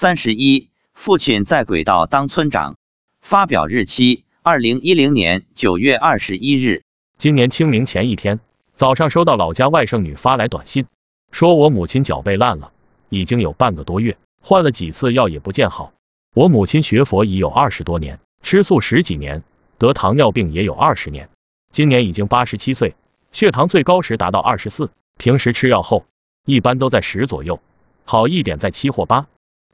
三十一，父亲在轨道当村长。发表日期：二零一零年九月二十一日。今年清明前一天早上，收到老家外甥女发来短信，说我母亲脚背烂了，已经有半个多月，换了几次药也不见好。我母亲学佛已有二十多年，吃素十几年，得糖尿病也有二十年，今年已经八十七岁，血糖最高时达到二十四，平时吃药后一般都在十左右，好一点在七或八。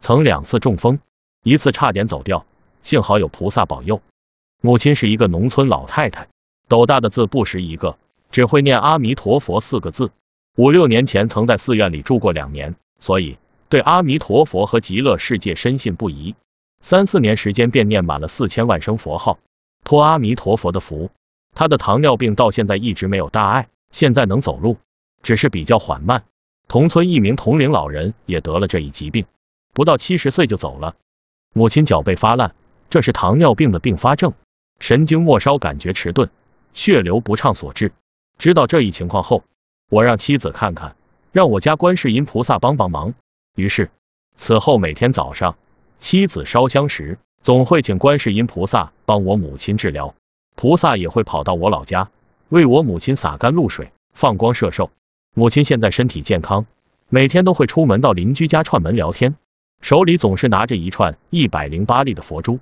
曾两次中风，一次差点走掉，幸好有菩萨保佑。母亲是一个农村老太太，斗大的字不识一个，只会念阿弥陀佛四个字。五六年前曾在寺院里住过两年，所以对阿弥陀佛和极乐世界深信不疑。三四年时间便念满了四千万声佛号，托阿弥陀佛的福，他的糖尿病到现在一直没有大碍，现在能走路，只是比较缓慢。同村一名同龄老人也得了这一疾病。不到七十岁就走了。母亲脚背发烂，这是糖尿病的并发症，神经末梢感觉迟钝，血流不畅所致。知道这一情况后，我让妻子看看，让我家观世音菩萨帮帮忙。于是此后每天早上，妻子烧香时，总会请观世音菩萨帮我母亲治疗，菩萨也会跑到我老家为我母亲洒甘露水、放光射寿。母亲现在身体健康，每天都会出门到邻居家串门聊天。手里总是拿着一串一百零八粒的佛珠。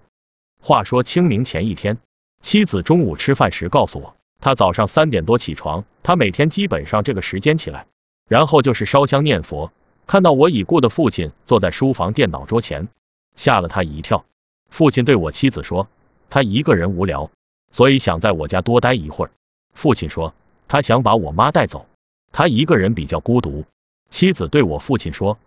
话说清明前一天，妻子中午吃饭时告诉我，她早上三点多起床，她每天基本上这个时间起来，然后就是烧香念佛。看到我已故的父亲坐在书房电脑桌前，吓了他一跳。父亲对我妻子说，他一个人无聊，所以想在我家多待一会儿。父亲说，他想把我妈带走，他一个人比较孤独。妻子对我父亲说，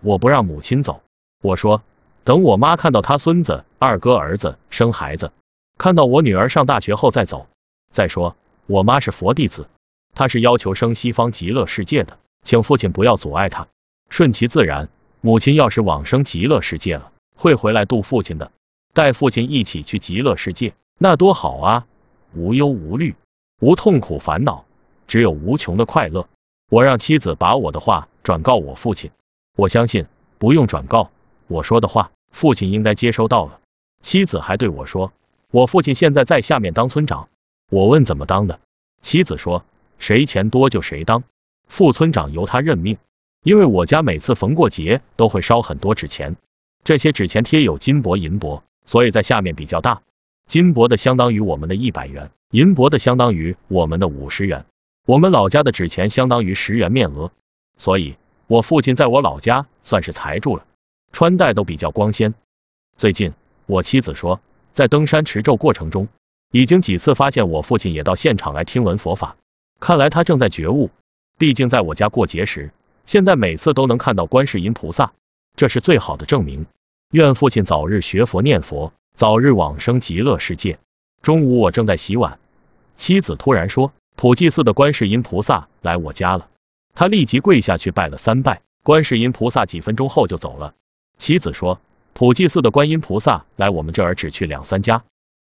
我不让母亲走。我说，等我妈看到她孙子、二哥儿子生孩子，看到我女儿上大学后再走。再说，我妈是佛弟子，她是要求生西方极乐世界的，请父亲不要阻碍她，顺其自然。母亲要是往生极乐世界了，会回来度父亲的，带父亲一起去极乐世界，那多好啊！无忧无虑，无痛苦烦恼，只有无穷的快乐。我让妻子把我的话转告我父亲，我相信不用转告。我说的话，父亲应该接收到了。妻子还对我说，我父亲现在在下面当村长。我问怎么当的，妻子说，谁钱多就谁当，副村长由他任命。因为我家每次逢过节都会烧很多纸钱，这些纸钱贴有金箔银箔，所以在下面比较大。金箔的相当于我们的一百元，银箔的相当于我们的五十元。我们老家的纸钱相当于十元面额，所以我父亲在我老家算是财主了。穿戴都比较光鲜。最近我妻子说，在登山持咒过程中，已经几次发现我父亲也到现场来听闻佛法，看来他正在觉悟。毕竟在我家过节时，现在每次都能看到观世音菩萨，这是最好的证明。愿父亲早日学佛念佛，早日往生极乐世界。中午我正在洗碗，妻子突然说，普济寺的观世音菩萨来我家了。他立即跪下去拜了三拜，观世音菩萨几分钟后就走了。妻子说，普济寺的观音菩萨来我们这儿只去两三家，